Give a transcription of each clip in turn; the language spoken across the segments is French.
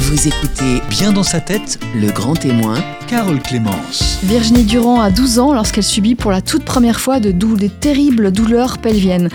Vous écoutez Bien dans sa tête, le grand témoin, Carole Clémence. Virginie Durand a 12 ans lorsqu'elle subit pour la toute première fois de des terribles douleurs pelviennes.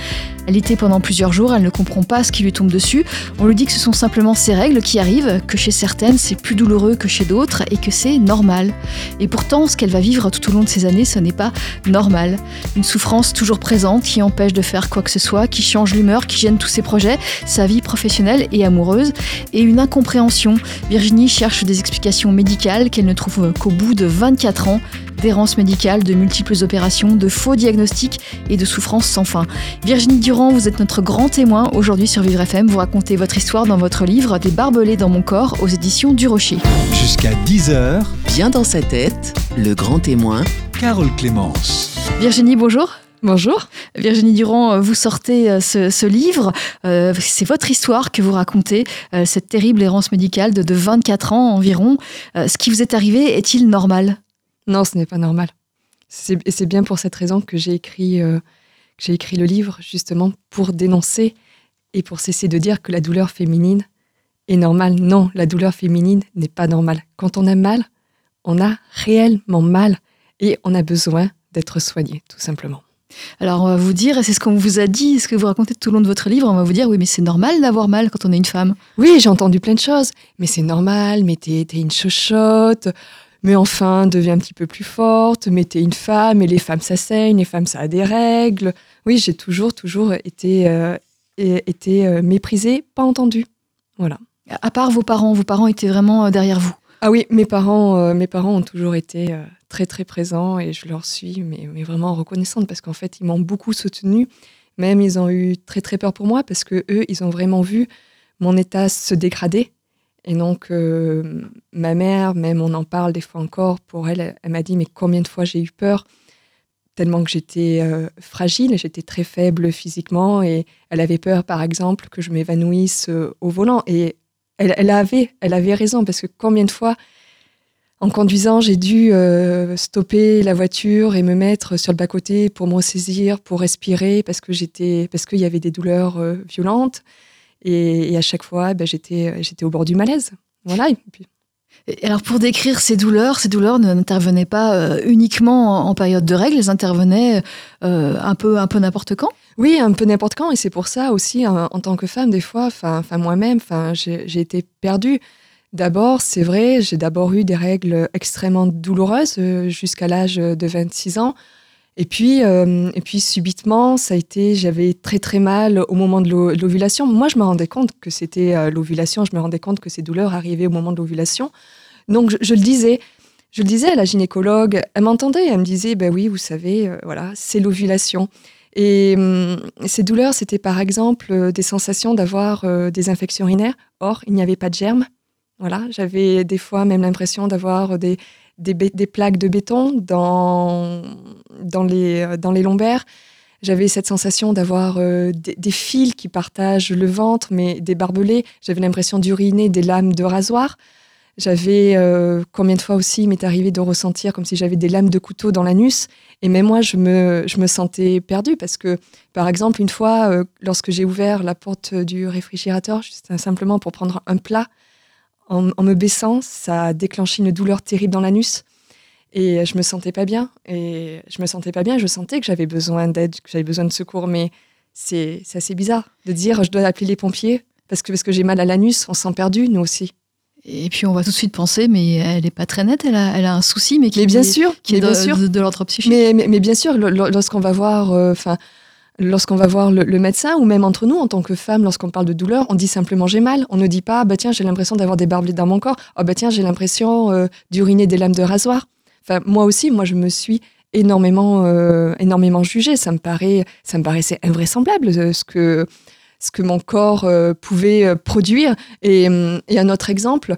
Elle était pendant plusieurs jours, elle ne comprend pas ce qui lui tombe dessus. On lui dit que ce sont simplement ses règles qui arrivent, que chez certaines c'est plus douloureux que chez d'autres et que c'est normal. Et pourtant, ce qu'elle va vivre tout au long de ces années, ce n'est pas normal. Une souffrance toujours présente qui empêche de faire quoi que ce soit, qui change l'humeur, qui gêne tous ses projets, sa vie professionnelle et amoureuse, et une incompréhension. Virginie cherche des explications médicales qu'elle ne trouve qu'au bout de 24 ans d'errance médicale, de multiples opérations, de faux diagnostics et de souffrances sans fin. Virginie Durand, vous êtes notre grand témoin aujourd'hui sur Vivre FM. Vous racontez votre histoire dans votre livre Des barbelés dans mon corps aux éditions du Rocher. Jusqu'à 10h, bien dans sa tête, le grand témoin, Carole Clémence. Virginie, bonjour. Bonjour. Virginie Durand, vous sortez euh, ce, livre. Euh, c'est votre histoire que vous racontez, euh, cette terrible errance médicale de, de 24 ans environ. ce qui vous est arrivé est-il normal? Non, ce n'est pas normal. Et c'est bien pour cette raison que j'ai écrit, euh, j'ai écrit le livre, justement, pour dénoncer et pour cesser de dire que la douleur féminine est normale. Non, la douleur féminine n'est pas normale. Quand on a mal, on a réellement mal et on a besoin d'être soigné, tout simplement. Alors on va vous dire, et c'est ce qu'on vous a dit, ce que vous racontez tout au long de votre livre, on va vous dire, oui mais c'est normal d'avoir mal quand on est une femme. Oui, j'ai entendu plein de choses, mais c'est normal, mais t'es une chochotte, mais enfin, deviens un petit peu plus forte, mais t'es une femme, et les femmes, ça saigne, les femmes, ça a des règles. Oui, j'ai toujours, toujours été, euh, été euh, méprisée, pas entendue. Voilà. À part vos parents, vos parents étaient vraiment euh, derrière vous Ah oui, mes parents, mes parents ont toujours été très, très présents, et je leur suis mais, mais vraiment reconnaissante, parce qu'en fait, ils m'ont beaucoup soutenue. Même, ils ont eu très, très peur pour moi, parce que eux, ils ont vraiment vu mon état se dégrader et donc, euh, ma mère, même on en parle des fois encore, pour elle, elle, m'a dit, mais combien de fois j'ai eu peur? Tellement que j'étais euh, fragile, j'étais très faible physiquement, et elle avait peur, par exemple, que je m'évanouisse euh, au volant. Et elle, avait, elle avait raison, parce que combien de fois, en conduisant, j'ai dû stopper la voiture et me mettre sur le bas-côté pour me ressaisir, pour respirer, parce que j'étais, parce qu'il y avait des douleurs violentes. Et, à chaque fois, ben, j'étais, j'étais au bord du malaise. Voilà. Et alors pour décrire ces douleurs, ces douleurs n'intervenaient pas euh, uniquement en, période de règles, elles intervenaient euh, un peu, un peu n'importe quand? Oui, un peu n'importe quand, et c'est pour ça aussi en, tant que femme, des fois, enfin moi-même, enfin j'ai été perdue. D'abord, c'est vrai, j'ai d'abord eu des règles extrêmement douloureuses euh, jusqu'à l'âge de 26 ans. Et puis, euh, et puis subitement, ça a été, j'avais très très mal au moment de l'ovulation. Moi, je me rendais compte que c'était euh, l'ovulation. Je me rendais compte que ces douleurs arrivaient au moment de l'ovulation. Donc, je, le disais, je le disais à la gynécologue. Elle m'entendait. Elle me disait, ben oui, vous savez, euh, voilà, c'est l'ovulation. Et hum, ces douleurs, c'était par exemple des sensations d'avoir des infections urinaires. Or, il n'y avait pas de germes. Voilà, j'avais des fois même l'impression d'avoir des, des, plaques de béton dans, dans, les, euh, dans les lombaires. J'avais cette sensation d'avoir euh, des, fils qui partagent le ventre, mais des barbelés. J'avais l'impression d'uriner des lames de rasoir. J'avais euh, combien de fois aussi il m'est arrivé de ressentir comme si j'avais des lames de couteau dans l'anus. Et même moi, je me, je me sentais perdue parce que, par exemple, une fois, lorsque j'ai ouvert la porte du réfrigérateur, juste simplement pour prendre un plat, en, me baissant, ça a déclenché une douleur terrible dans l'anus. Et je me sentais pas bien. Et je me sentais pas bien. Je sentais que j'avais besoin d'aide, que j'avais besoin de secours. Mais c'est assez bizarre de dire je dois appeler les pompiers parce que, parce que j'ai mal à l'anus. On s'en perdu, nous aussi. Et puis on va tout de suite penser, mais elle n'est pas très nette, elle a, elle a un souci, mais qui bien est, sûr, qui est bien de, sûr. de, l'ordre psychique. Mais, mais, bien sûr, lorsqu'on va voir, euh, lorsqu'on va voir le, médecin ou même entre nous en tant que femme, lorsqu'on parle de douleur, on dit simplement j'ai mal. On ne dit pas bah tiens j'ai l'impression d'avoir des barbelés dans mon corps. oh, bah tiens j'ai l'impression euh, d'uriner des lames de rasoir. Enfin moi aussi moi je me suis énormément euh, énormément jugée. Ça me paraît ça me paraissait invraisemblable euh, ce que ce que mon corps pouvait produire. Et, et, un autre exemple.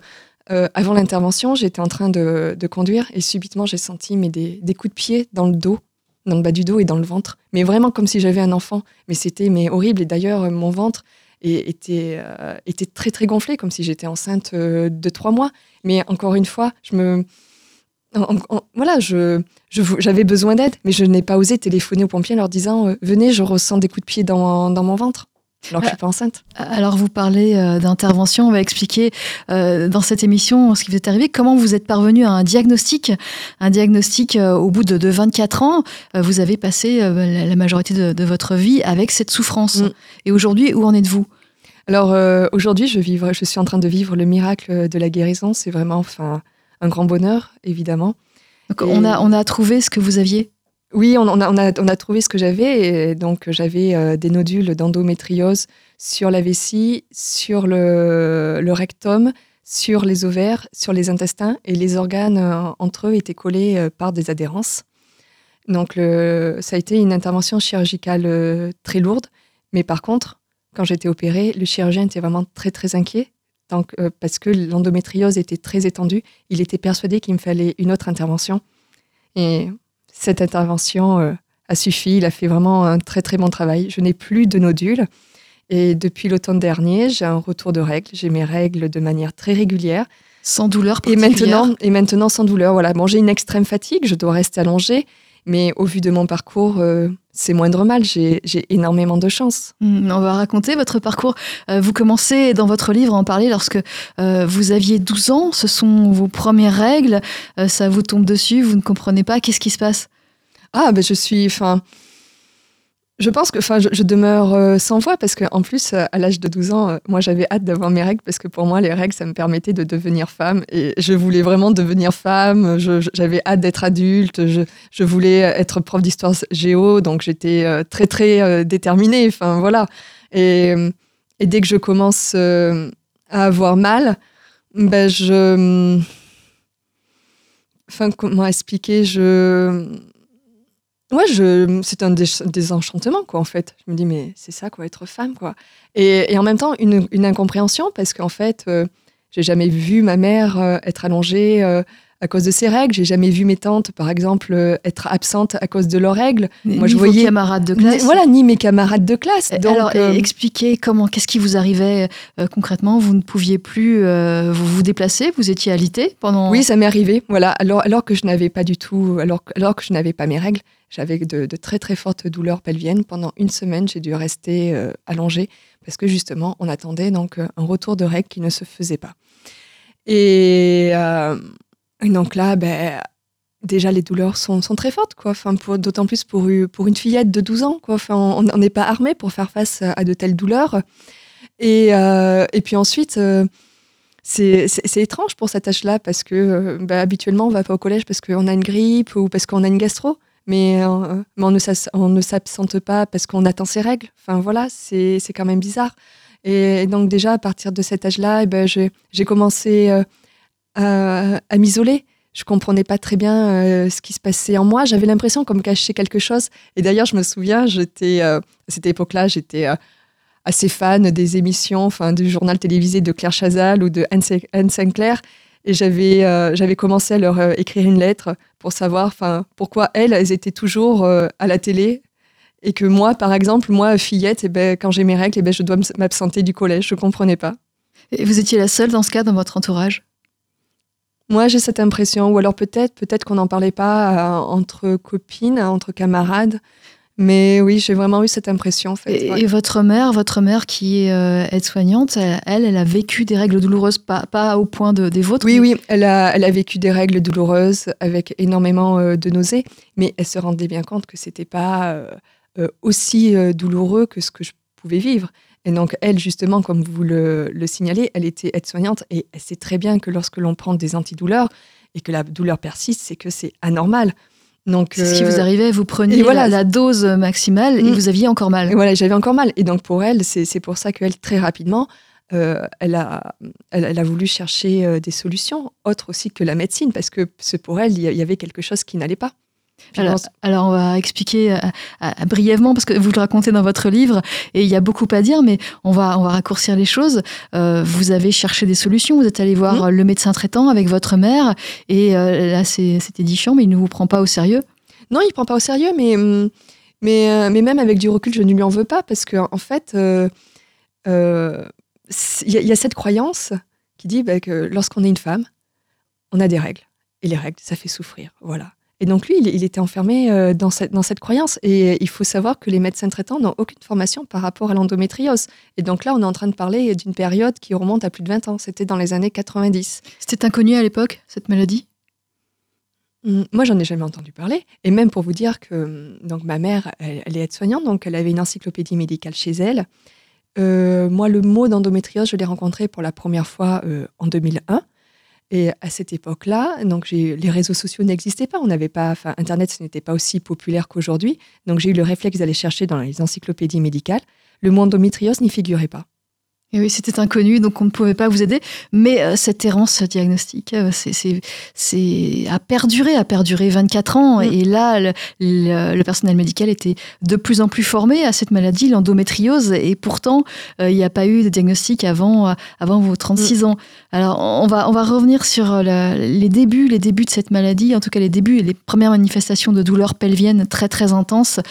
avant l'intervention, j'étais en train de, conduire et subitement j'ai senti mais des coups de pied dans le dos dans le bas du dos et dans le ventre. Mais vraiment comme si j'avais un enfant. Mais c'était mais horrible. Et d'ailleurs, mon ventre était, euh, était très très gonflé, comme si j'étais enceinte euh, de trois mois. Mais encore une fois, je me... voilà, je, j'avais besoin d'aide, mais je n'ai pas osé téléphoner aux pompiers en leur disant euh, Venez, je ressens des coups de pied dans, dans mon ventre. Alors que je suis pas enceinte. Alors vous parlez d'intervention, on va expliquer dans cette émission ce qui vous est arrivé, comment vous êtes parvenu à un diagnostic, un diagnostic au bout de, 24 ans, vous avez passé la, majorité de, votre vie avec cette souffrance. Mm. Et aujourd'hui, où en êtes-vous? Alors euh, aujourd'hui, je, je suis en train de vivre le miracle de la guérison. C'est vraiment enfin, un grand bonheur, évidemment. Donc on, a, on a trouvé ce que vous aviez? Oui, on, a, trouvé ce que j'avais. Donc j'avais euh, des nodules d'endométriose sur la vessie, sur le, rectum, sur les ovaires, sur les intestins. Et les organes euh, entre eux étaient collés par des adhérences. Donc ça a été une intervention chirurgicale très lourde. Mais par contre, quand j'étais opérée, le chirurgien était vraiment très très inquiet donc, euh, parce que l'endométriose était très étendue. Il était persuadé qu'il me fallait une autre intervention. Et cette intervention euh, a suffi. Il a fait vraiment un très très bon travail. Je n'ai plus de nodules. Et depuis l'automne dernier, j'ai un retour de règles. J'ai mes règles de manière très régulière. Sans douleur et maintenant, et maintenant sans douleur. Voilà. Bon, j'ai une extrême fatigue. Je dois rester allongée. Mais au vu de mon parcours, euh, c'est moindre mal. J'ai énormément de chance. Hmm, on va raconter votre parcours. Euh, vous commencez dans votre livre à en parler lorsque euh, vous aviez 12 ans. Ce sont vos premières règles. ça vous tombe dessus. Vous ne comprenez pas. Qu'est-ce qui se passe? Ah, ben je suis. Enfin je pense que enfin, je, demeure euh, sans voix parce qu'en plus, euh, à l'âge de 12 ans, euh, moi j'avais hâte d'avoir mes règles parce que pour moi, les règles, ça me permettait de devenir femme et je voulais vraiment devenir femme. J'avais hâte d'être adulte. Je, je, voulais être prof d'histoire géo, donc j'étais très très déterminée. Enfin voilà. Et, et, dès que je commence à avoir mal, ben je. Enfin, comment expliquer? Je Ouais, je, c'est un désenchantement, quoi, en fait. Je me dis, mais c'est ça, quoi, être femme, quoi. Et, et en même temps, une, une incompréhension, parce qu'en fait, euh, j'ai jamais vu ma mère euh, être allongée euh, à cause de ses règles. J'ai jamais vu mes tantes, par exemple, être absentes à cause de leurs règles. Moi, je voyais camarades de classe. voilà, ni mes camarades de classe. Donc, Alors, expliquez comment, qu'est-ce qui vous arrivait concrètement Vous ne pouviez plus vous vous déplacer Vous étiez alité pendant Oui, ça m'est arrivé. Voilà, alors alors que je n'avais pas du tout, alors alors que je n'avais pas mes règles, j'avais de, très très fortes douleurs pelviennes. Pendant une semaine, j'ai dû rester euh, allongée parce que justement, on attendait donc euh, un retour de règles qui ne se faisait pas. Et, euh, donc là, ben, déjà les douleurs sont, très fortes, quoi. D'autant plus pour, pour une fillette de 12 ans, quoi. Enfin, on n'est pas armé pour faire face à de telles douleurs. Et, puis ensuite c'est étrange pour cet âge-là parce que ben, habituellement on va pas au collège parce qu'on a une grippe ou parce qu'on a une gastro mais, euh, on ne s'absente pas parce qu'on attend ses règles. Enfin voilà, c'est quand même bizarre. Et, donc déjà, à partir de cet âge-là, eh ben, j'ai commencé euh, à, m'isoler. Je comprenais pas très bien euh, ce qui se passait en moi. J'avais l'impression qu'on me cachait quelque chose. Et d'ailleurs, je me souviens, j'étais à cette époque-là, j'étais assez fan des émissions, enfin du journal télévisé de Claire Chazal ou de Anne Sinclair. Et j'avais commencé à leur écrire une lettre pour savoir pourquoi elles, elles étaient toujours euh, à la télé et que moi, par exemple, moi, fillette, et eh ben, quand j'ai mes règles, et eh ben, je dois m'absenter du collège. Je ne comprenais pas. Et vous étiez la seule dans ce cas dans votre entourage? Moi, j'ai cette impression, ou alors peut-être, peut-être qu'on n'en parlait pas entre copines, entre camarades. Mais oui, j'ai vraiment eu cette impression. En fait, et, votre mère, votre mère qui est euh, aide-soignante, elle, elle a vécu des règles douloureuses, pas, pas au point de, des vôtres. Oui, oui, elle a, elle a vécu des règles douloureuses avec énormément euh, de nausées, mais elle se rendait bien compte que c'était pas euh, aussi douloureux que ce que je pouvais vivre. Et donc, elle, justement, comme vous le, le signalez, elle était aide-soignante et elle sait très bien que lorsque l'on prend des antidouleurs et que la douleur persiste, c'est que c'est anormal. Donc, c'est ce qui vous euh, arrivait, vous preniez voilà, la, dose maximale et mm. vous aviez encore mal. Et voilà, j'avais encore mal. Et donc pour elle, c'est pour ça qu'elle, très rapidement, euh, elle, a, elle, a voulu chercher euh, des solutions autres aussi que la médecine, parce que pour elle, il y avait quelque chose qui n'allait pas. Alors, on va expliquer euh, euh, brièvement, parce que vous le racontez dans votre livre, et il y a beaucoup à dire, mais on va, on va raccourcir les choses. Euh, vous avez cherché des solutions, vous êtes allé voir mmh. le médecin traitant avec votre mère, et là c'était édifiant, mais il ne vous prend pas au sérieux Non, il ne prend pas au sérieux, mais, mmh, mais, mais même avec du recul, je ne lui en veux pas, parce qu'en en fait, il y, a cette croyance qui dit bah, que lorsqu'on est une femme, on a des règles, et les règles, ça fait souffrir. Voilà. Et donc lui, il, était enfermé euh, dans cette, dans cette croyance. Et il faut savoir que les médecins traitants n'ont aucune formation par rapport à l'endométriose. Et donc là, on est en train de parler d'une période qui remonte à plus de 20 ans. C'était dans les années 90. C'était inconnu à l'époque, cette maladie? Hum, moi, j'en ai jamais entendu parler. Et même pour vous dire que hum, donc ma mère, elle, est aide-soignante, donc elle avait une encyclopédie médicale chez elle. Euh, moi, le mot d'endométriose, je l'ai rencontré pour la première fois euh, en 2001. Et à cette époque-là, donc les réseaux sociaux n'existaient pas, on n'avait pas, Internet ce n'était pas aussi populaire qu'aujourd'hui. Donc j'ai eu le réflexe d'aller chercher dans les encyclopédies médicales. Le mot endométriose n'y figurait pas. Et oui, c'était inconnu, donc on ne pouvait pas vous aider. Mais euh, cette errance diagnostique, euh, c'est a perduré, a perduré 24 ans. Mm. Et là, le, personnel médical était de plus en plus formé à cette maladie, l'endométriose. Et pourtant, euh, il n'y a pas eu de diagnostic avant, avant vos 36 mm. ans. Alors, on va, on va revenir sur les débuts, les débuts de cette maladie, en tout cas les débuts et les premières manifestations de douleurs pelviennes très très intenses.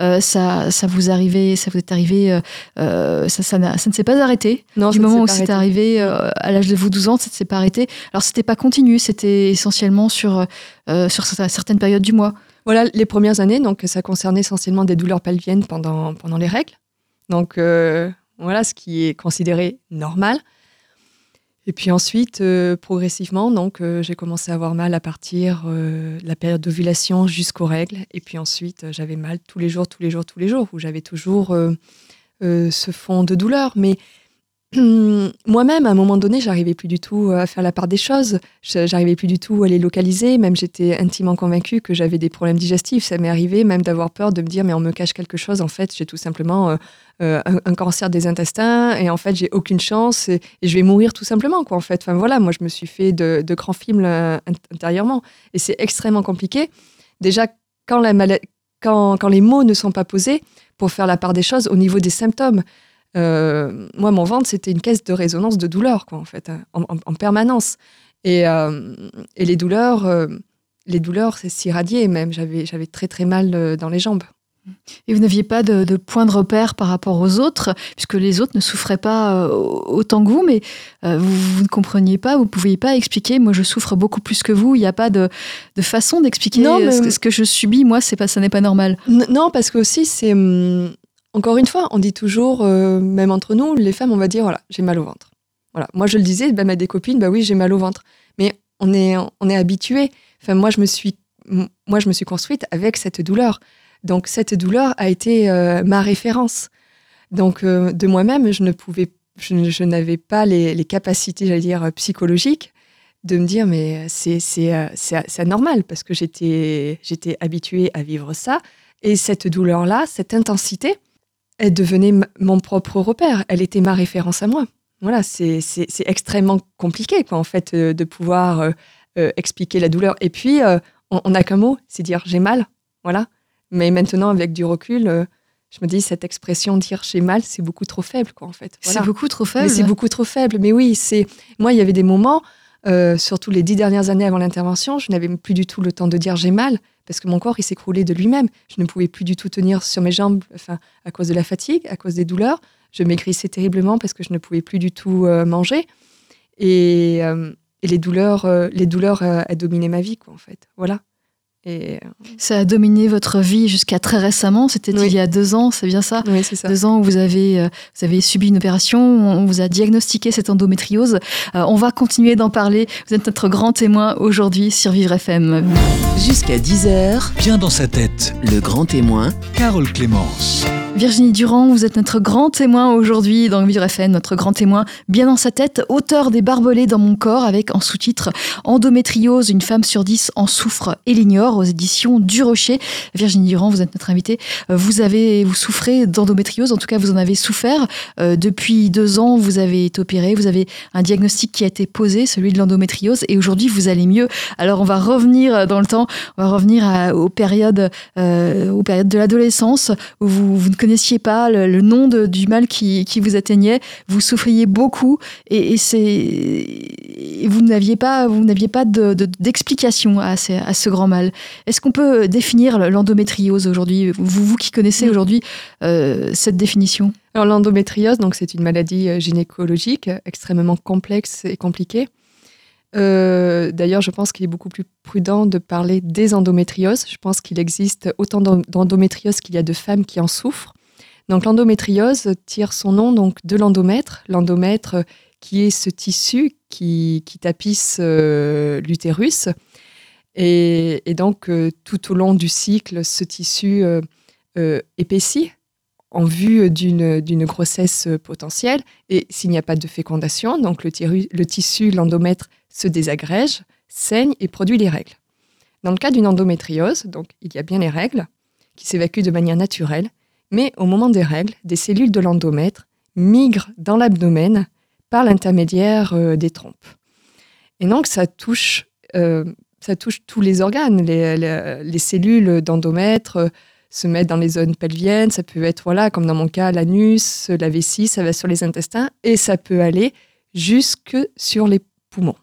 ça, ça vous arrivait, ça vous est arrivé, ça, ça, ça ne s'est pas arrêté non, du moment où c'est arrivé euh, à l'âge de vous 12 ans, ça ne s'est pas arrêté. Alors c'était pas continu, c'était essentiellement sur, euh, sur certaines périodes du mois. Voilà, les premières années, donc ça concernait essentiellement des douleurs pelviennes pendant, pendant les règles. Donc euh, voilà, ce qui est considéré normal. Et puis ensuite, progressivement, donc j'ai commencé à avoir mal à partir de la période d'ovulation jusqu'aux règles. Et puis ensuite, j'avais mal tous les jours, tous les jours, tous les jours, où j'avais toujours ce fond de douleur. Mais moi-même, à un moment donné, j'arrivais plus du tout à faire la part des choses. J'arrivais plus du tout à les localiser. Même j'étais intimement convaincue que j'avais des problèmes digestifs. Ça m'est arrivé même d'avoir peur de me dire, mais on me cache quelque chose. En fait, j'ai tout simplement euh, euh, un, cancer des intestins et en fait, j'ai aucune chance et, je vais mourir tout simplement. En fait, enfin voilà, moi, je me suis fait de, grands films euh, intérieurement et c'est extrêmement compliqué. Déjà, quand les mots ne sont pas posés pour faire la part des choses au niveau des symptômes. Euh, moi, mon ventre, c'était une caisse de résonance de douleur, quoi, en fait, hein, en, permanence. Et, euh, et, les douleurs, euh, les douleurs, c'est s'irradier même. J'avais, j'avais très très mal dans les jambes. Et vous n'aviez pas de, de, point de repère par rapport aux autres, puisque les autres ne souffraient pas autant que vous, mais vous, ne compreniez pas, vous ne pouviez pas expliquer. Moi, je souffre beaucoup plus que vous. Il n'y a pas de, de façon d'expliquer ce, ce, que je subis. Moi, c'est pas, ça n'est pas normal. non, parce que aussi, c'est hum, encore une fois, on dit toujours, euh, même entre nous, les femmes, on va dire, voilà, j'ai mal au ventre. Voilà. Moi, je le disais, bah, à des copines, bah oui, j'ai mal au ventre. Mais on est, on est habitué. Enfin, moi, je me suis, moi, je me suis construite avec cette douleur. Donc, cette douleur a été euh, ma référence. Donc, euh, de moi-même, je ne pouvais, je, n'avais pas les, capacités, j'allais dire, psychologiques de me dire, mais c'est, c'est, c'est, anormal parce que j'étais, j'étais habituée à vivre ça. Et cette douleur-là, cette intensité, elle devenait mon propre repère. Elle était ma référence à moi. Voilà, c'est extrêmement compliqué, quoi, en fait, euh, de pouvoir euh, euh, expliquer la douleur. Et puis, on n'a qu'un mot, c'est dire j'ai mal. Voilà. Mais maintenant, avec du recul, je me dis, cette expression dire j'ai mal, c'est beaucoup trop faible, quoi, en fait. C'est beaucoup trop faible. C'est beaucoup trop faible. Mais oui, c'est. Moi, il y avait des moments, surtout les dix dernières années avant l'intervention, je n'avais plus du tout le temps de dire j'ai mal parce que mon corps, il s'écroulait de lui-même. Je ne pouvais plus du tout tenir sur mes jambes enfin, à cause de la fatigue, à cause des douleurs. Je maigrissais terriblement parce que je ne pouvais plus du tout euh, manger. Et, euh, les douleurs, euh, les douleurs a dominé ma vie, quoi, en fait. Voilà. Et... Ça a dominé votre vie jusqu'à très récemment. C'était il y a deux ans, c'est bien ça? Oui, c'est ça. Deux ans où vous avez, euh, vous avez subi une opération, on vous a diagnostiqué cette endométriose. Euh, on va continuer d'en parler. Vous êtes notre grand témoin aujourd'hui sur Vivre FM. Jusqu'à 10h, bien dans sa tête, le grand témoin, Carole Clémence. Virginie Durand, vous êtes notre grand témoin aujourd'hui dans Vivre FM, notre grand témoin bien dans sa tête, auteur des Barbelés dans mon corps avec en sous-titre Endométriose, une femme sur dix en souffre et l'ignore aux éditions du Rocher. Virginie Durand, vous êtes notre invitée. Euh, vous avez, vous souffrez d'endométriose, en tout cas vous en avez souffert. Euh, depuis deux ans, vous avez été opéré, vous avez un diagnostic qui a été posé, celui de l'endométriose, et aujourd'hui vous allez mieux. Alors on va revenir dans le temps, on va revenir aux périodes, euh, aux périodes de l'adolescence où vous, vous ne connaissiez pas le, nom du mal qui, vous atteignait, vous souffriez beaucoup et, c'est vous n'aviez pas vous n'aviez pas d'explication à, ce grand mal. Est-ce qu'on peut définir l'endométriose aujourd'hui? Vous, vous qui connaissez aujourd'hui euh, cette définition? Alors l'endométriose, donc c'est une maladie euh, gynécologique extrêmement complexe et compliquée. D'ailleurs, je pense qu'il est beaucoup plus prudent de parler des endométrioses. Je pense qu'il existe autant d'endométriose qu'il y a de femmes qui en souffrent. Donc l'endométriose tire son nom donc de l'endomètre. L'endomètre qui est ce tissu qui, tapisse l'utérus. Et, donc, tout au long du cycle, ce tissu épaissit en vue d'une grossesse potentielle. Et s'il n'y a pas de fécondation, donc le tissu, l'endomètre, se désagrège, saigne et produit les règles. Dans le cas d'une endométriose, donc il y a bien les règles qui s'évacuent de manière naturelle, mais au moment des règles, des cellules de l'endomètre migrent dans l'abdomen par l'intermédiaire euh, des trompes. Et donc ça touche, euh, ça touche tous les organes, les cellules d'endomètre se mettre dans les zones pelviennes, ça peut être, voilà, comme dans mon cas, l'anus, la vessie, ça va sur les intestins, et ça peut aller jusque sur les poumons.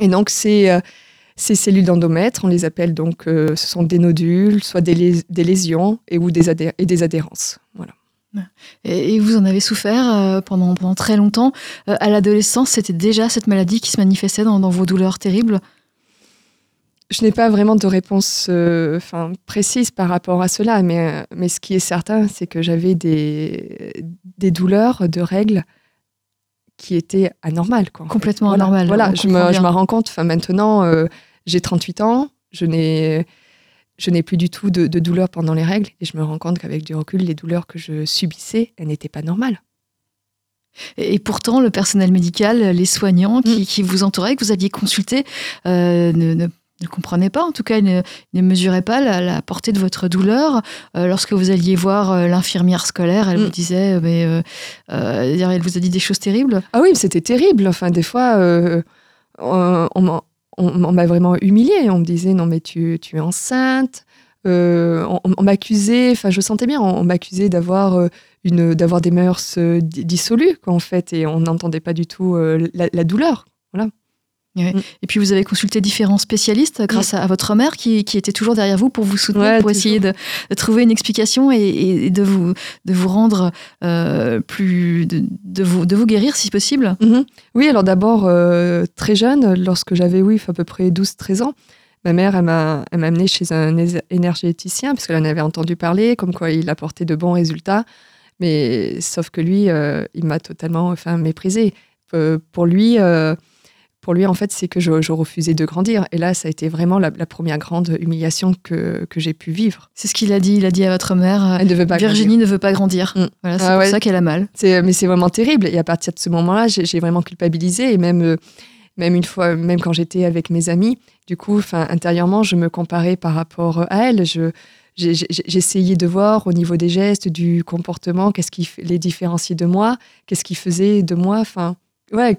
Et donc, ces, euh, ces cellules d'endomètre, on les appelle donc, euh, ce sont des nodules, soit des, des lésions et, ou des, et des adhérences. Voilà. Et vous en avez souffert euh, pendant, pendant très longtemps. à l'adolescence, c'était déjà cette maladie qui se manifestait dans, dans vos douleurs terribles? Je n'ai pas vraiment de réponse euh, précise par rapport à cela, mais, mais ce qui est certain, c'est que j'avais des, des douleurs de règles qui étaient anormales. Quoi, Complètement anormales. Voilà, je me, je me, rends compte, maintenant, euh, j'ai 38 ans, je n'ai, je n'ai plus du tout de, de douleurs pendant les règles, et je me rends compte qu'avec du recul, les douleurs que je subissais, elles n'étaient pas normales. Et pourtant, le personnel médical, les soignants qui, mm. qui vous entouraient, que vous aviez consulté, ne, ne ne comprenait pas, en tout cas, ne, ne mesurait pas la, portée de votre douleur. Euh, lorsque vous alliez voir euh, l'infirmière scolaire, elle vous mm. disait, euh, mais elle vous a dit des choses terribles. Ah oui, c'était terrible. Enfin, des fois, on, m'a vraiment humiliée. On me disait, non, mais tu, tu es enceinte. on, m'accusait, enfin, je sentais bien, on, m'accusait d'avoir une, d'avoir des mœurs dissolues, en fait, et on n'entendait pas du tout la, la douleur. Voilà. Mm. Et puis vous avez consulté différents spécialistes grâce mm. à, votre mère qui, qui, était toujours derrière vous pour vous soutenir, pour essayer de, trouver une explication et, de, vous, de vous rendre euh, plus. De, de, vous, de vous guérir si possible. Mm-hmm. Oui, alors d'abord, euh, très jeune, lorsque j'avais oui, à peu près 12-13 ans, ma mère, elle m'a amené chez un énergéticien parce qu'elle en avait entendu parler, comme quoi il apportait de bons résultats. Mais sauf que lui, euh, il m'a totalement enfin, méprisé. pour lui, pour lui, en fait, c'est que je, refusais de grandir. Et là, ça a été vraiment la, première grande humiliation que, que j'ai pu vivre. C'est ce qu'il a dit. Il a dit à votre mère Elle ne veut pas Virginie ne veut pas grandir. Mm. Voilà, c'est ah pour ça qu'elle a mal. Mais c'est vraiment terrible. Et à partir de ce moment-là, j'ai vraiment culpabilisé. Et même, euh, même une fois, même quand j'étais avec mes amis, du coup, intérieurement, je me comparais par rapport à elle. Je, j'essayais de voir au niveau des gestes, du comportement, qu'est-ce qui les différenciait de moi, qu'est-ce qui faisait de moi. Enfin, ouais,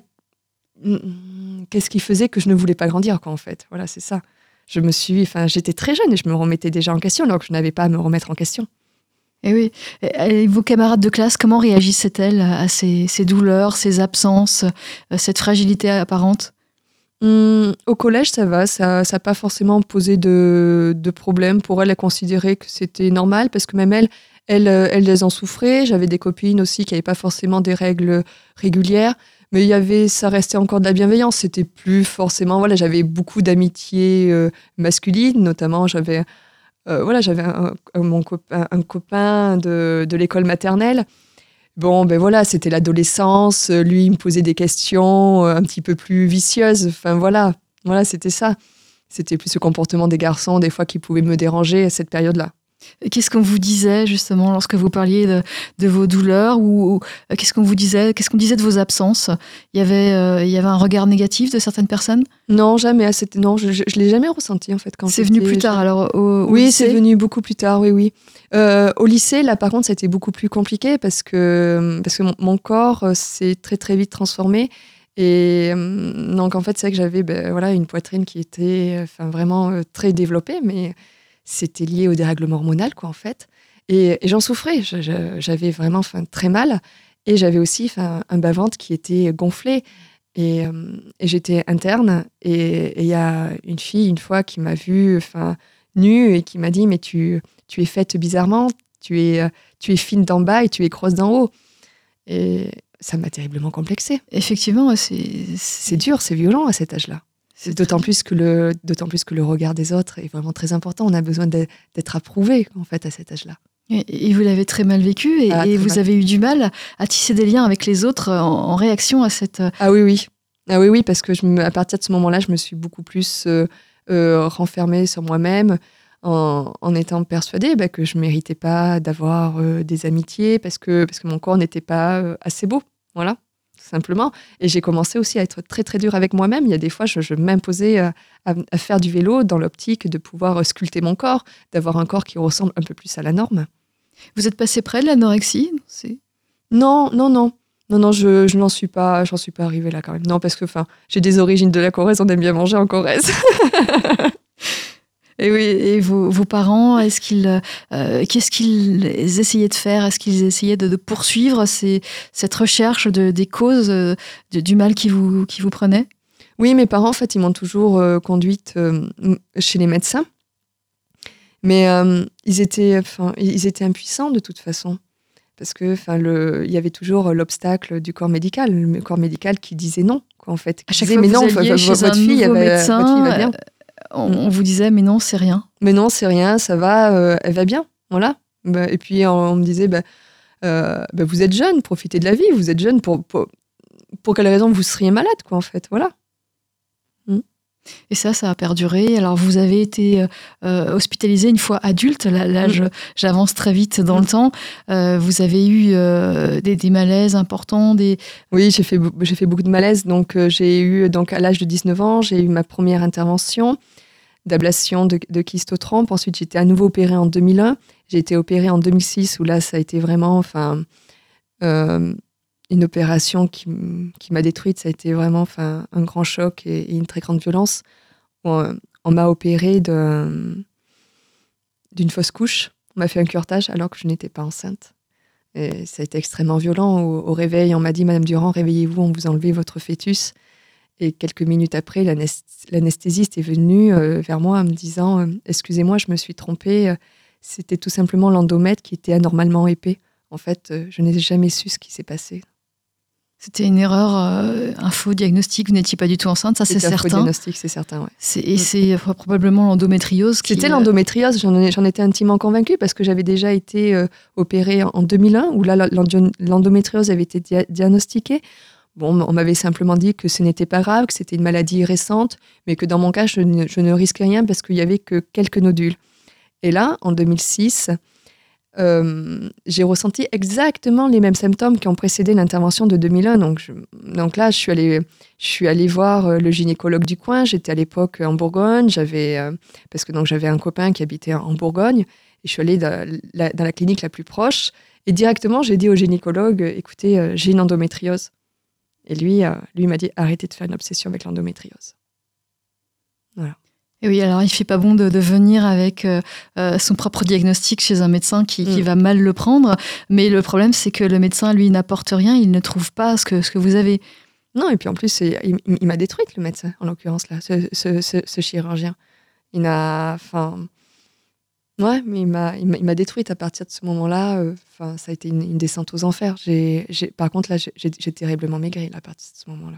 qu'est-ce qui faisait que je ne voulais pas grandir, quoi, en fait? Voilà, c'est ça. Je me suis, enfin, j'étais très jeune et je me remettais déjà en question, alors que je n'avais pas à me remettre en question. Et eh oui. Et vos camarades de classe, comment réagissaient-elles à ces, douleurs, ces absences, euh, cette fragilité apparente? Hum, Au collège, ça va. Ça n'a pas forcément posé de, de problème. Pour elles, elles considéraient que c'était normal parce que même elles, elles, elles en souffraient. J'avais des copines aussi qui n'avaient pas forcément des règles régulières. Mais il y avait, ça restait encore de la bienveillance. C'était plus forcément, voilà, j'avais beaucoup d'amitié euh, masculine, notamment j'avais, euh, voilà, j'avais un, mon copain, un copain de, de l'école maternelle. Bon, ben voilà, c'était l'adolescence. Lui, il me posait des questions euh, un petit peu plus vicieuses. Enfin voilà, voilà, c'était ça. C'était plus ce comportement des garçons, des fois, qui pouvait me déranger à cette période-là. Qu'est-ce qu'on vous disait justement lorsque vous parliez de, vos douleurs ou, euh, qu'est-ce qu'on vous disait Qu'est-ce qu'on disait de vos absences? Il y avait euh, il y avait un regard négatif de certaines personnes? Non, jamais. Non, je, je, l'ai jamais ressenti en fait. Quand c'est venu plus tard alors au, Oui, c'est venu beaucoup plus tard. Oui, oui. Euh, au lycée, là par contre, ça a été beaucoup plus compliqué parce que parce que mon, corps s'est très très vite transformé. Et donc en fait, c'est vrai que j'avais ben, voilà une poitrine qui était enfin vraiment très développée, mais c'était lié au dérèglement hormonal, quoi, en fait. Et, j'en souffrais. J'avais vraiment très mal. Et j'avais aussi un bas-ventre qui était gonflé. Et, euh, j'étais interne. Et il y a une fille, une fois, qui m'a vue nue et qui m'a dit Mais tu, tu es faite bizarrement. Tu es, tu es fine d'en bas et tu es grosse d'en haut. Et ça m'a terriblement complexé. Effectivement, c'est dur, c'est violent à cet âge-là. D'autant plus que le d'autant plus que le regard des autres est vraiment très important. On a besoin d'être approuvé en fait à cet âge-là. Et, vous l'avez très mal vécu et, ah, vous avez eu du mal à tisser des liens avec les autres en, réaction à cette. Euh, ah oui oui ah oui oui parce que je à partir de ce moment-là, je me suis beaucoup plus euh, euh, renfermée sur moi-même en, étant persuadée bah, que je méritais pas d'avoir des amitiés parce que parce que mon corps n'était pas assez beau. Voilà simplement. Et j'ai commencé aussi à être très très dur avec moi-même. Il y a des fois, je, m'imposais à, faire du vélo dans l'optique de pouvoir sculpter mon corps, d'avoir un corps qui ressemble un peu plus à la norme. Vous êtes passé près de l'anorexie Non, non, non. Non, non, je, je n'en suis pas, j'en suis pas arrivée là quand même. Non, parce que, enfin, j'ai des origines de la Corrèze, on aime bien manger en Corrèze. Et oui, et vos, vos parents, est-ce qu'ils, euh, qu'est-ce qu'ils essayaient de faire? Est-ce qu'ils essayaient de, poursuivre ces, cette recherche de, des causes euh, du mal qui vous, qui vous prenait Oui, mes parents, en fait, ils m'ont toujours euh, conduite chez les médecins. Mais ils, étaient, enfin, ils étaient impuissants de toute façon. Parce que, enfin, le, il y avait toujours l'obstacle du corps médical, le corps médical qui disait non, quoi, en fait. À chaque fois mais non, votre, fille, votre fille va bien on, vous disait mais non c'est rien. Mais non c'est rien, ça va, euh, elle va bien, voilà. Bah, et puis on, me disait bah, euh, bah, vous êtes jeune, profitez de la vie, vous êtes jeune pour, pour, quelle raison vous seriez malade quoi en fait, voilà. Hmm. Et ça, ça a perduré. Alors, vous avez été euh, hospitalisé une fois adulte. Là, hmm. j'avance très vite dans le temps. vous avez eu des, malaises importants. Des... Oui, j'ai fait, fait beaucoup de malaises. Donc, j'ai eu, donc, à l'âge de 19 ans, j'ai eu ma première intervention d'ablation de, de kyste Ensuite, été à nouveau opérée en 2001. J'ai été opérée en 2006 où là, ça a été vraiment enfin, euh, une opération qui, qui m'a détruite. Ça a été vraiment enfin, un grand choc et, une très grande violence. On, m'a opérée d'une fausse couche. On m'a fait un curetage alors que je n'étais pas enceinte. Et ça a été extrêmement violent. Au, au réveil, on m'a dit Madame Durand, réveillez-vous, on vous enlevez votre fœtus. Et quelques minutes après, l'anesthésiste est venu euh, vers moi en me disant euh, Excusez-moi, je me suis trompée. Euh, c'était tout simplement l'endomètre qui était anormalement épais. En fait, je n'ai jamais su ce qui s'est passé. C'était une erreur, un faux diagnostic. Vous n'étiez pas du tout enceinte, ça c'est certain. Un faux diagnostic, c'est certain, ouais. Et c'est probablement l'endométriose. C'était l'endométriose. J'en étais intimement convaincue parce que j'avais déjà été opérée en 2001 où là l'endométriose avait été diagnostiquée. Bon, on m'avait simplement dit que ce n'était pas grave, que c'était une maladie récente, mais que dans mon cas, je ne, risquais rien parce qu'il n'y avait que quelques nodules. Et là, en 2006, euh, j'ai ressenti exactement les mêmes symptômes qui ont précédé l'intervention de 2001. Donc, là, je suis, allée, voir euh, le gynécologue du coin. J'étais à l'époque en Bourgogne, j'avais, euh, parce que donc j'avais un copain qui habitait en Bourgogne. Et je suis allée dans la, dans la clinique la plus proche. Et directement, j'ai dit au gynécologue, écoutez, j'ai une endométriose. Et lui, euh, lui m'a dit arrêtez de faire une obsession avec l'endométriose. Voilà. Et oui, alors il fait pas bon de, venir avec euh, euh, son propre diagnostic chez un médecin qui, mm. va mal le prendre. Mais le problème, c'est que le médecin, lui, n'apporte rien, il ne trouve pas ce que, ce que vous avez. Non, et puis en plus, il, m'a détruite, le médecin, en l'occurrence, là, ce, ce, chirurgien. Il n'a. Enfin Ouais, mais il m'a, détruite à partir de ce moment-là. Euh, enfin, ça a été une, descente aux enfers. J'ai, par contre, là, j'ai, terriblement maigri à partir de ce moment-là.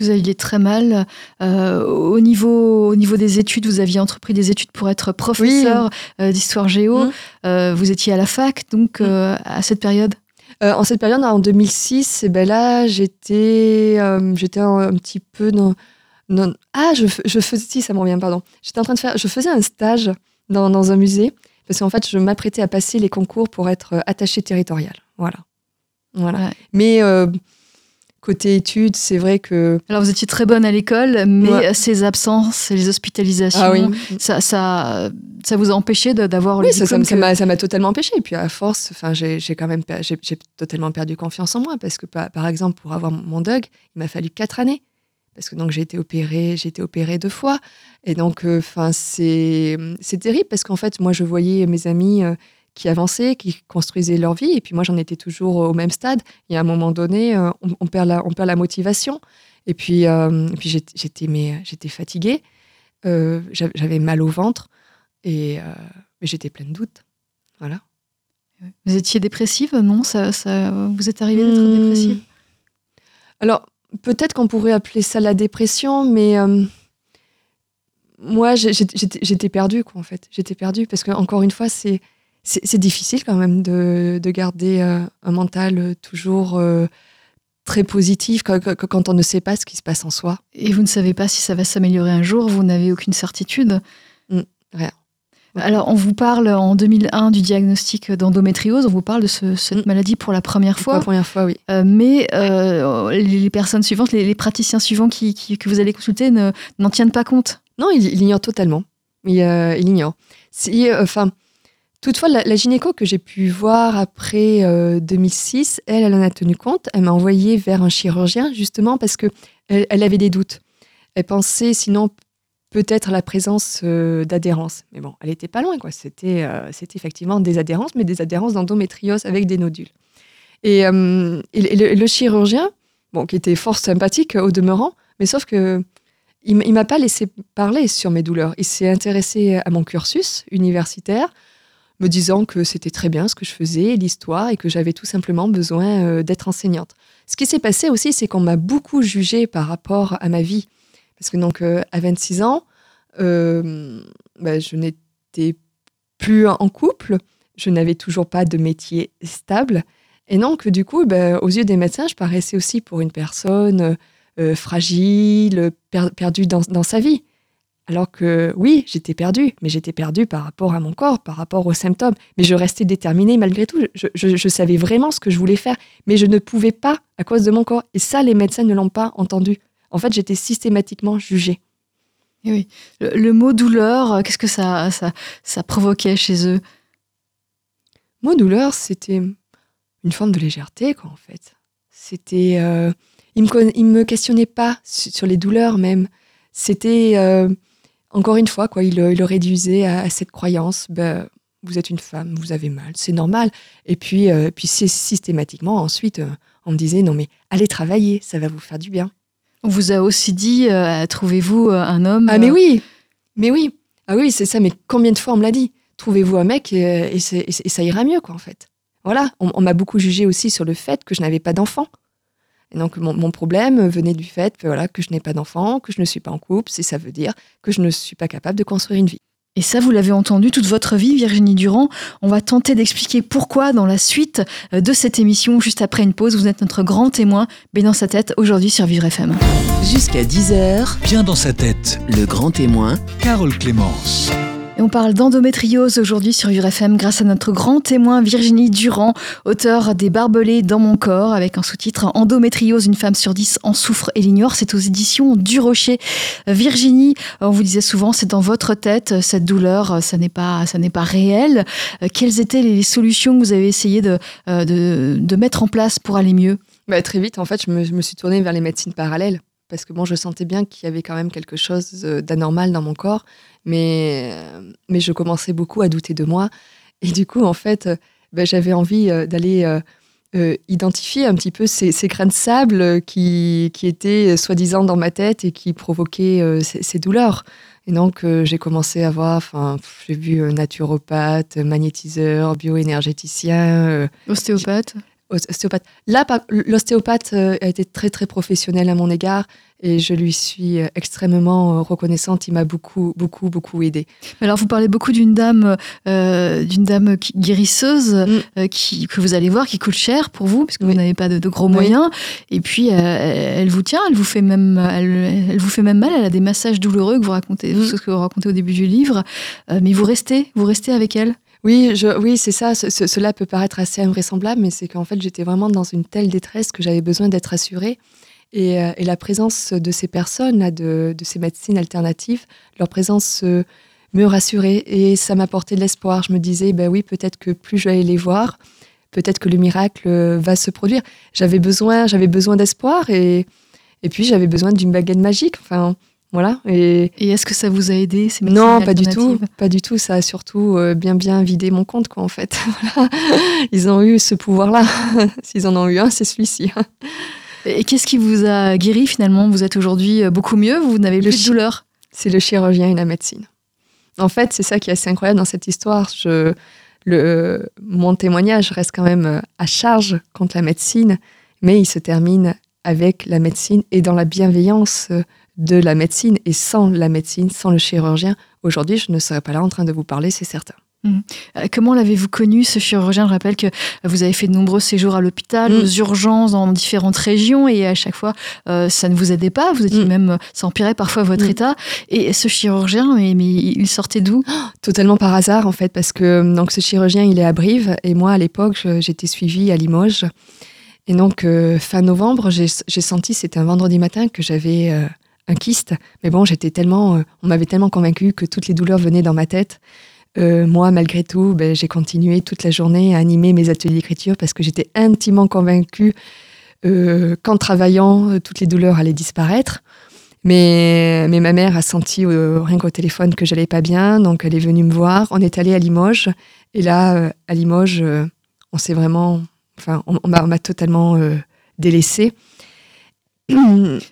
Vous aviez très mal. Euh, au, niveau, au niveau des études, vous aviez entrepris des études pour être professeur euh, d'histoire géo. Mmh. vous étiez à la fac, donc mmh. à cette période? En cette période, en 2006, et eh ben là, j'étais, j'étais un, petit peu dans. ah, je, je faisais. Si, ça m'en revient, pardon. J'étais en train de faire. Je faisais un stage dans, un musée, parce qu'en fait, je m'apprêtais à passer les concours pour être euh, attachée territoriale. Voilà. voilà. Mais euh, côté études, c'est vrai que. Alors, vous étiez très bonne à l'école, mais ces absences, les hospitalisations, ah oui. ça, ça, ça vous a empêché d'avoir oui, le ça, ça m'a totalement empêché. Et puis, à force, enfin, j'ai quand même j'ai totalement perdu confiance en moi, parce que, par, par exemple, pour avoir mon DUG, il m'a fallu quatre années parce que donc j'ai été opérée, j'ai été opérée deux fois, et donc euh, enfin c'est c'est terrible parce qu'en fait moi je voyais mes amis euh, qui avançaient, qui construisaient leur vie, et puis moi j'en étais toujours au même stade. Et à un moment donné, euh, on, perd la on perd la motivation, et puis puis j'étais mais j'étais fatiguée, j'avais mal au ventre, et j'étais pleine de doutes, voilà. Vous étiez dépressive, non ça, ça, Vous êtes arrivée d'être hmm. dépressive? Alors, peut-être qu'on pourrait appeler ça la dépression, mais euh, moi, j'étais perdue, quoi, en fait. J'étais perdue parce que, encore une fois, c'est c'est difficile quand même de, de garder euh, un mental toujours euh, très positif quand, quand, on ne sait pas ce qui se passe en soi. Et vous ne savez pas si ça va s'améliorer un jour, vous n'avez aucune certitude hmm, Rien. Alors, on vous parle en 2001 du diagnostic d'endométriose, on vous parle de cette mm. maladie pour la première fois. Pour la première fois, oui. Euh, mais euh, les personnes suivantes, les, praticiens suivants qui, que vous allez consulter n'en tiennent pas compte. Non, ils l'ignorent totalement. Il, euh, ignore. enfin, toutefois, la, gynéco que j'ai pu voir après 2006, elle, elle en a tenu compte. Elle m'a envoyé vers un chirurgien, justement, parce que elle avait des doutes. Elle pensait sinon peut-être la présence euh, d'adhérence. Mais bon, elle n'était pas loin, quoi. C'était euh, c'était effectivement des adhérences, mais des adhérences d'endométriose avec des nodules. Et, euh, le, chirurgien, bon, qui était fort sympathique au demeurant, mais sauf que il, m'a pas laissé parler sur mes douleurs. Il s'est intéressé à mon cursus universitaire, me disant que c'était très bien ce que je faisais, l'histoire, et que j'avais tout simplement besoin d'être enseignante. Ce qui s'est passé aussi, c'est qu'on m'a beaucoup jugé par rapport à ma vie parce que donc, euh, à 26 ans, euh, bah, je n'étais plus en couple, je n'avais toujours pas de métier stable. Et donc, du coup, bah, aux yeux des médecins, je paraissais aussi pour une personne euh, fragile, perdue dans, sa vie. Alors que oui, j'étais perdue, mais j'étais perdue par rapport à mon corps, par rapport aux symptômes. Mais je restais déterminée malgré tout. Je, savais vraiment ce que je voulais faire, mais je ne pouvais pas à cause de mon corps. Et ça, les médecins ne l'ont pas entendu en fait, j'étais systématiquement jugée. oui. Le, mot douleur, euh, qu'est-ce que ça, ça, provoquait chez eux? Le mot douleur, c'était une forme de légèreté, quoi, en fait. C'était. Euh, ils me, me questionnaient pas sur les douleurs, même. C'était. Euh, encore une fois, quoi, il, le réduisait à, cette croyance. Ben, vous êtes une femme, vous avez mal, c'est normal. Et puis, puis systématiquement, ensuite, on me disait non, mais allez travailler, ça va vous faire du bien. On vous a aussi dit, euh, trouvez-vous euh, un homme Ah mais euh, oui, mais oui, ah oui, c'est ça. Mais combien de fois on me l'a dit? Trouvez-vous un mec et, ça ira mieux, quoi, en fait. Voilà, on, m'a beaucoup jugé aussi sur le fait que je n'avais pas d'enfant. Et donc mon, problème venait du fait que, voilà, que je n'ai pas d'enfant, que je ne suis pas en couple, et ça veut dire que je ne suis pas capable de construire une vie. Et ça, vous l'avez entendu toute votre vie, Virginie Durand. On va tenter d'expliquer pourquoi dans la suite euh, de cette émission, juste après une pause. Vous êtes notre grand témoin, bien dans sa tête, aujourd'hui sur Vivre FM. Jusqu'à 10h, bien dans sa tête, le grand témoin, Carole Clémence. Et on parle d'endométriose aujourd'hui sur URFM grâce à notre grand témoin Virginie Durand, auteur des Barbelés dans mon corps, avec un sous-titre Endométriose, une femme sur dix en souffre et l'ignore. C'est aux éditions du Rocher. Virginie, on vous disait souvent, c'est dans votre tête, cette douleur, ça n'est pas, ça n'est pas réel. Quelles étaient les solutions que vous avez essayé de, euh, de, mettre en place pour aller mieux? Bah, Très vite, en fait, je me, je me suis tournée vers les médecines parallèles parce que bon, je sentais bien qu'il y avait quand même quelque chose euh, d'anormal dans mon corps, mais, euh, mais je commençais beaucoup à douter de moi. Et du coup, en fait, euh, ben, j'avais envie d'aller identifier un petit peu ces, ces grains de sable qui, qui étaient soi-disant dans ma tête et qui provoquaient ces, douleurs. Et donc, j'ai commencé à voir, j'ai vu naturopathe, magnétiseur, bioénergéticien. Ostéopathe ostéopathe. Là, l'ostéopathe euh, a été très très professionnel à mon égard et je lui suis euh, extrêmement euh, reconnaissante. Il m'a beaucoup beaucoup beaucoup aidé. Alors vous parlez beaucoup d'une dame d'une dame guérisseuse mm. qui que vous allez voir qui coûte cher pour vous parce que vous n'avez pas de, gros moyens et puis elle vous tient, elle vous fait même elle, vous fait même mal. Elle a des massages douloureux que vous racontez, mm. ce que vous racontez au début du livre, mais vous restez vous restez avec elle. Oui, je, oui, c'est ça. cela peut paraître assez invraisemblable, mais c'est qu'en fait, j'étais vraiment dans une telle détresse que j'avais besoin d'être assurée. Et, euh, la présence de ces personnes, là, de, ces médecines alternatives, leur présence euh, me rassurait et ça m'apportait de l'espoir. Je me disais, ben oui, peut-être que plus je vais les voir, peut-être que le miracle euh, va se produire. J'avais besoin, j'avais besoin d'espoir et, et puis j'avais besoin d'une baguette magique. Enfin, voilà. Et, est-ce que ça vous a aidé ces Non, pas du tout. Pas du tout. Ça a surtout euh, bien bien vidé mon compte, quoi, en fait. Ils ont eu ce pouvoir-là. S'ils en ont eu un, c'est celui-ci. et qu'est-ce qui vous a guéri finalement? Vous êtes aujourd'hui euh, beaucoup mieux? Vous n'avez plus de douleur? C'est le chirurgien et la médecine. En fait, c'est ça qui est assez incroyable dans cette histoire. Je, le, mon témoignage reste quand même à charge contre la médecine, mais il se termine avec la médecine et dans la bienveillance de la médecine. Et sans la médecine, sans le chirurgien, aujourd'hui, je ne serais pas là en train de vous parler, c'est certain. Mmh. Euh, comment l'avez-vous connu, ce chirurgien? Je rappelle que vous avez fait de nombreux séjours à l'hôpital, mmh. aux urgences, dans différentes régions, et à chaque fois, euh, ça ne vous aidait pas. Vous étiez mmh. même, ça empirait parfois votre état. Et ce chirurgien, mais, il sortait d'où? Totalement par hasard, en fait, parce que donc ce chirurgien, il est à Brive, et moi, à l'époque, j'étais suivie à Limoges. Et donc, euh, fin novembre, j'ai senti, c'était un vendredi matin, que j'avais un kyste. Mais bon, j'étais tellement, on m'avait tellement convaincu que toutes les douleurs venaient dans ma tête euh, moi, malgré tout, ben, j'ai continué toute la journée à animer mes ateliers d'écriture parce que j'étais intimement convaincue euh, qu'en travaillant, euh, toutes les douleurs allaient disparaître. Mais, mais ma mère a senti rien qu'au téléphone que j'allais pas bien, donc elle est venue me voir. On est allé à Limoges, et là, à Limoges, on s'est vraiment, enfin, on, on m'a totalement délaissée.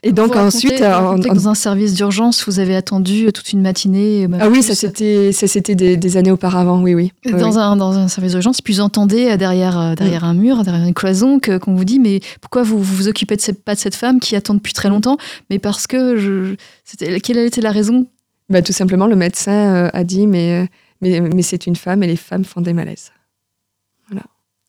Et donc ensuite, dans un service d'urgence, vous avez attendu toute une matinée. Bah, ah oui, ça c'était ça c'était des, années auparavant, oui oui. Dans un dans un service d'urgence, puis vous entendez euh, derrière euh, derrière mm. un mur, derrière une cloison, qu'on vous dit mais pourquoi vous vous occupez de cette, pas de cette femme qui attend depuis très longtemps Mais parce que je, quelle était la raison? Bah, tout simplement le médecin euh, a dit mais mais, mais c'est une femme et les femmes font des malaises.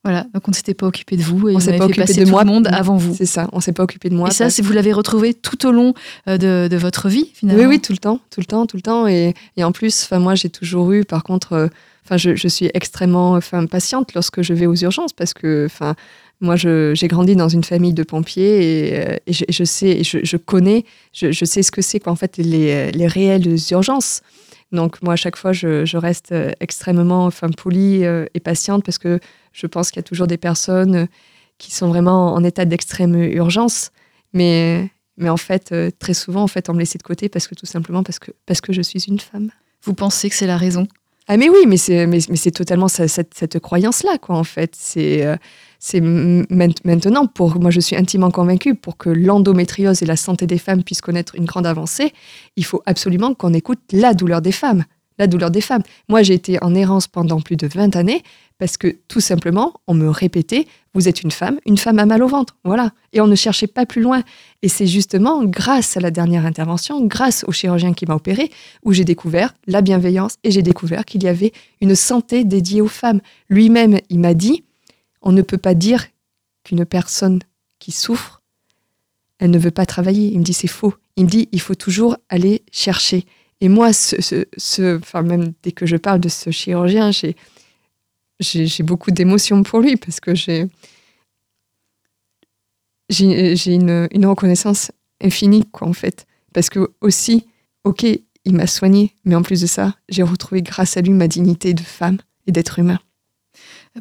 Voilà, donc on ne s'était pas occupé de vous et on s'est pas occupé de moi, le monde avant vous. C'est ça, on s'est pas occupé de moi. Et ça, vous l'avez retrouvé tout au long euh, de, votre vie, finalement. Oui, oui, tout le temps, tout le temps, tout le temps. Et, en plus, enfin moi, j'ai toujours eu, par contre, euh, enfin je, suis extrêmement, enfin patiente lorsque je vais aux urgences parce que, enfin. Moi, j'ai grandi dans une famille de pompiers et, euh, je, sais, je, connais, je, sais ce que c'est qu'en fait les, les réelles urgences. Donc moi, à chaque fois, je, reste extrêmement enfin, polie et patiente parce que je pense qu'il y a toujours des personnes euh, qui sont vraiment en état d'extrême urgence, mais, mais en fait, euh, très souvent, en fait, on me laisse de côté parce que tout simplement parce que, parce que je suis une femme. Vous pensez que c'est la raison? Ah mais oui, mais c'est mais, c'est totalement cette, cette croyance-là, quoi, en fait. C'est euh, c'est maintenant, pour moi je suis intimement convaincue, pour que l'endométriose et la santé des femmes puissent connaître une grande avancée, il faut absolument qu'on écoute la douleur des femmes la douleur des femmes. Moi, j'ai été en errance pendant plus de 20 années parce que tout simplement, on me répétait, vous êtes une femme, une femme a mal au ventre. Voilà. Et on ne cherchait pas plus loin. Et c'est justement grâce à la dernière intervention, grâce au chirurgien qui m'a opéré, où j'ai découvert la bienveillance et j'ai découvert qu'il y avait une santé dédiée aux femmes. Lui-même, il m'a dit, on ne peut pas dire qu'une personne qui souffre, elle ne veut pas travailler. Il me dit, c'est faux. Il me dit, il faut toujours aller chercher. Et moi, ce, enfin, même dès que je parle de ce chirurgien, j'ai, j'ai, beaucoup d'émotions pour lui parce que j'ai, j'ai, une, une, reconnaissance infinie, quoi, en fait. Parce que aussi, ok, il m'a soigné, mais en plus de ça, j'ai retrouvé grâce à lui ma dignité de femme et d'être humain.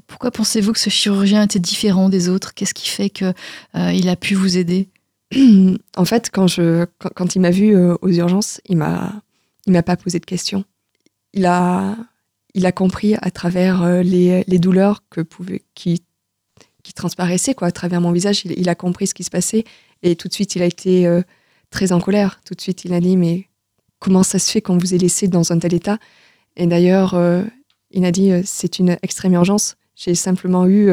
Pourquoi pensez-vous que ce chirurgien était différent des autres? Qu'est-ce qui fait qu'il euh, il a pu vous aider? En fait, quand, je, quand, il m'a vu euh, aux urgences, il m'a il m'a pas posé de questions. Il a, il a compris à travers euh, les, douleurs qui, transparaissaient quoi, à travers mon visage. Il, a compris ce qui se passait et tout de suite, il a été euh, très en colère. Tout de suite, il a dit Mais comment ça se fait qu'on vous ait laissé dans un tel état? Et d'ailleurs, euh, il a dit C'est une extrême urgence. J'ai simplement eu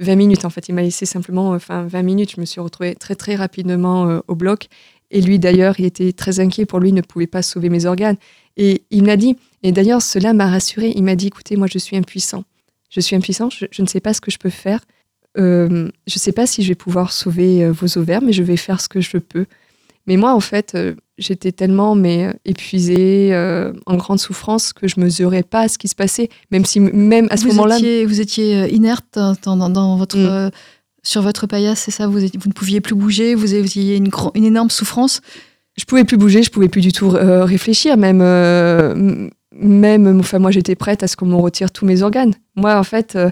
20 minutes. En fait, il m'a laissé simplement enfin 20 minutes. Je me suis retrouvée très, très rapidement au bloc et lui, d'ailleurs, il était très inquiet pour lui, il ne pouvait pas sauver mes organes. Et il m'a dit, et d'ailleurs, cela m'a rassuré, il m'a dit, écoutez, moi, je suis impuissant. Je suis impuissant, je, ne sais pas ce que je peux faire. Euh, je ne sais pas si je vais pouvoir sauver euh, vos ovaires, mais je vais faire ce que je peux. Mais moi, en fait, euh, j'étais tellement mais, épuisée, en grande souffrance, que je ne mesurais pas ce qui se passait, même si même à ce moment-là... Vous étiez inerte dans, dans, votre... Mm sur votre paillasse, c'est ça? Vous, ne pouviez plus bouger, vous aviez une, une énorme souffrance? Je pouvais plus bouger, je pouvais plus du tout euh, réfléchir, même, euh, même enfin, moi j'étais prête à ce qu'on me retire tous mes organes. Moi, en fait, euh,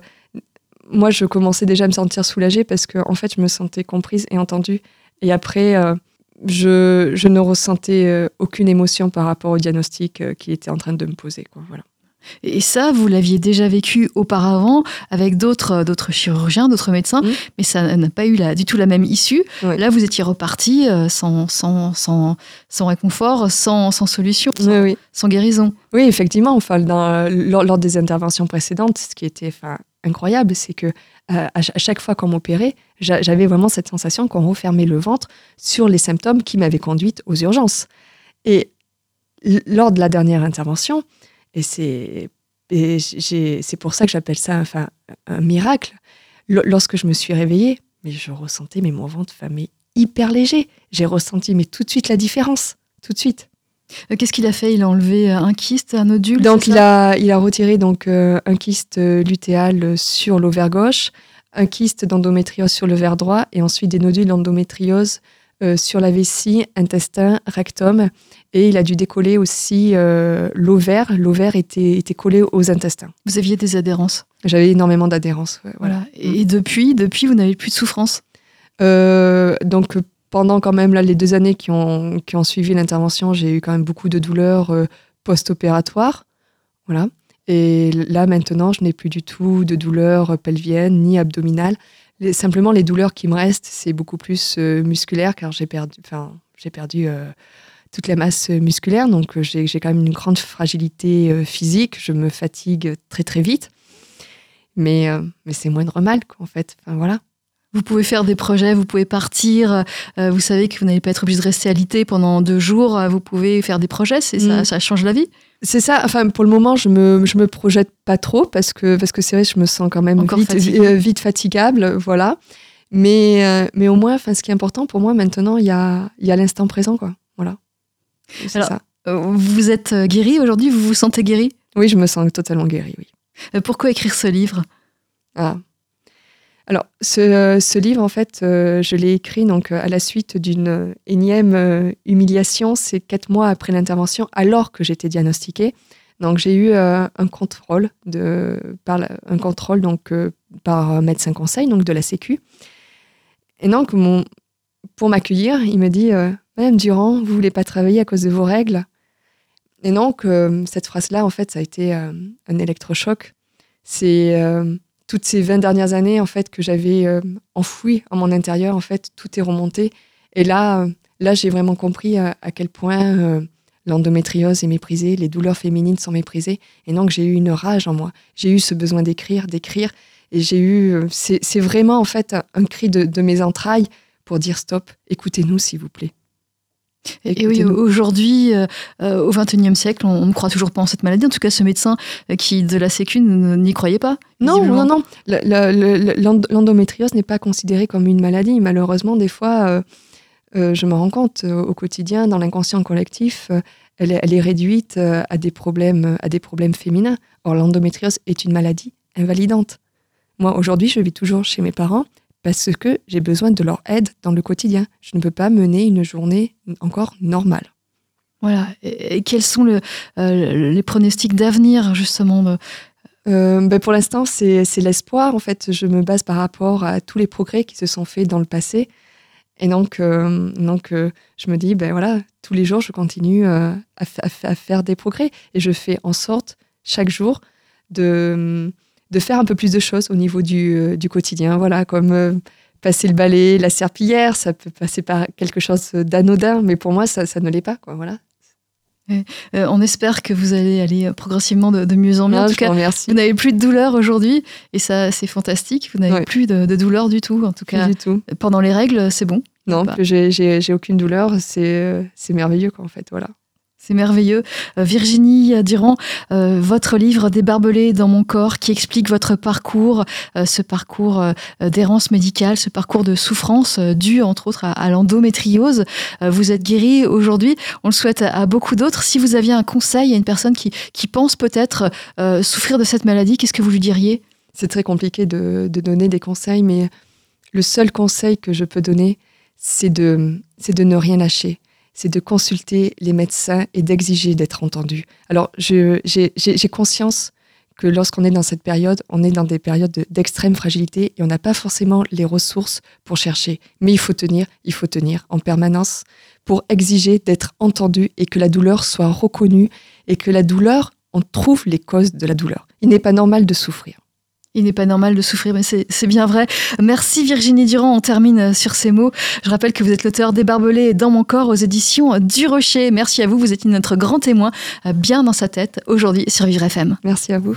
moi je commençais déjà à me sentir soulagée parce que en fait, je me sentais comprise et entendue. Et après, je, ne ressentais aucune émotion par rapport au diagnostic qui était en train de me poser. Voilà. Et ça, vous l'aviez déjà vécu auparavant avec d'autres euh, d'autres chirurgiens, d'autres médecins, mmh. mais ça n'a pas eu la, du tout la même issue. Là, vous étiez reparti euh, sans, sans, sans, sans, réconfort, sans, sans solution, sans, guérison. Oui, effectivement. Enfin, dans, lors, des interventions précédentes, ce qui était enfin, incroyable, c'est que euh, à, chaque fois qu'on m'opérait, j'avais vraiment cette sensation qu'on refermait le ventre sur les symptômes qui m'avaient conduite aux urgences. Et lors de la dernière intervention, et c'est c'est pour ça que j'appelle ça enfin, un miracle. lorsque je me suis réveillée, mais je ressentais mais mon ventre mais hyper léger. J'ai ressenti mais tout de suite la différence, tout de suite. Euh, qu'est-ce qu'il a fait? Il a enlevé euh, un kyste, un nodule Donc il a, il a retiré donc euh, un kyste lutéal sur l'ovaire gauche, un kyste d'endométriose sur le verre droit et ensuite des nodules d'endométriose euh, sur la vessie, intestin, rectum. Et il a dû décoller aussi euh, l'ovaire. L'ovaire était, était collé aux intestins. Vous aviez des adhérences? J'avais énormément d'adhérences. voilà. Et, depuis, depuis, vous n'avez plus de souffrance? Euh, Donc, pendant quand même là, les deux années qui ont, qui ont suivi l'intervention, j'ai eu quand même beaucoup de douleurs post-opératoires. Voilà. Et là, maintenant, je n'ai plus du tout de douleurs pelviennes ni abdominales simplement, les douleurs qui me restent, c'est beaucoup plus euh, musculaire car j'ai perdu, enfin, j'ai perdu euh, toute la masse musculaire. Donc, euh, j'ai quand même une grande fragilité physique. Je me fatigue très, très vite. Mais, mais c'est moindre mal, quoi, en fait. Enfin, voilà. Vous pouvez faire des projets, vous pouvez partir. vous savez que vous n'allez pas être obligé de rester alité pendant deux jours. Vous pouvez faire des projets. C'est ça, mm. ça change la vie? C'est ça. Enfin, pour le moment, je me, je me projette pas trop parce que parce que c'est vrai, je me sens quand même vite, euh, vite, fatigable, voilà. Mais euh, mais au moins, enfin, ce qui est important pour moi maintenant, il y a y a l'instant présent, quoi. Voilà. Alors, ça. Euh, vous êtes guéri aujourd'hui? Vous vous sentez guéri? Oui, je me sens totalement guéri. Oui. Pourquoi écrire ce livre? Ah, alors, ce, livre, en fait, euh, je l'ai écrit donc à la suite d'une énième euh, humiliation. C'est quatre mois après l'intervention, alors que j'étais diagnostiquée. Donc, j'ai eu euh, un contrôle de, par un contrôle donc par un médecin conseil, donc de la Sécu. Et donc, mon, pour m'accueillir, il me dit Madame Durand, vous voulez pas travailler à cause de vos règles? Et donc, cette phrase-là, en fait, ça a été un électrochoc. C'est toutes ces 20 dernières années en fait que j'avais euh, enfoui en mon intérieur en fait tout est remonté. Et là euh, là j'ai vraiment compris euh, à, quel point l'endométriose est méprisée les douleurs féminines sont méprisées. Et donc j'ai eu une rage en moi. J'ai eu ce besoin d'écrire d'écrire. Et j'ai eu c'est vraiment en fait un, cri de mes entrailles pour dire stop écoutez-nous s'il vous plaît et oui, aujourd'hui, euh, euh, au XXIe siècle, on ne croit toujours pas en cette maladie. En tout cas, ce médecin euh, qui de la Sécu n'y croyait pas. Non, non, non. L'endométriose n'est pas considérée comme une maladie. Malheureusement, des fois, je me rends compte au quotidien, dans l'inconscient collectif, elle est, elle, est, réduite à des problèmes, à des problèmes féminins. Or, l'endométriose est une maladie invalidante. Moi, aujourd'hui, je vis toujours chez mes parents parce que j'ai besoin de leur aide dans le quotidien. Je ne peux pas mener une journée encore normale. Voilà. Et, quels sont le, euh, les pronostics d'avenir, justement euh, ben Pour l'instant, c'est l'espoir. En fait, je me base par rapport à tous les progrès qui se sont faits dans le passé. Et donc, euh, donc je me dis, ben voilà, tous les jours, je continue à, à, faire des progrès. Et je fais en sorte, chaque jour, de de faire un peu plus de choses au niveau du, euh, du quotidien, voilà, comme euh, passer le balai, la serpillière, ça peut passer par quelque chose d'anodin, mais pour moi, ça, ça ne l'est pas, quoi, voilà. Euh, on espère que vous allez aller progressivement de, mieux en mieux. en tout cas, vous n'avez plus de douleur aujourd'hui et ça, c'est fantastique. Vous n'avez plus de, douleur du tout. En tout cas, du tout. pendant les règles, c'est bon. Non, j'ai aucune douleur. C'est merveilleux, quoi, en fait. Voilà. C'est merveilleux. Euh, Virginie Durand, euh, votre livre Débarbelé dans mon corps qui explique votre parcours, euh, ce parcours d'errance médicale, ce parcours de souffrance dû entre autres à, l'endométriose. vous êtes guérie aujourd'hui. On le souhaite à, beaucoup d'autres. Si vous aviez un conseil à une personne qui, qui pense peut-être souffrir de cette maladie, qu'est-ce que vous lui diriez? C'est très compliqué de, de, donner des conseils, mais le seul conseil que je peux donner, c'est de, de ne rien lâcher c'est de consulter les médecins et d'exiger d'être entendu. Alors, j'ai conscience que lorsqu'on est dans cette période, on est dans des périodes d'extrême fragilité et on n'a pas forcément les ressources pour chercher. Mais il faut tenir, il faut tenir en permanence pour exiger d'être entendu et que la douleur soit reconnue et que la douleur, on trouve les causes de la douleur. Il n'est pas normal de souffrir. Il n'est pas normal de souffrir, mais c'est bien vrai. Merci Virginie Durand, on termine sur ces mots. Je rappelle que vous êtes l'auteur des Barbelés dans mon corps aux éditions du Rocher. Merci à vous, vous êtes notre grand témoin, bien dans sa tête, aujourd'hui sur Vivre FM. Merci à vous.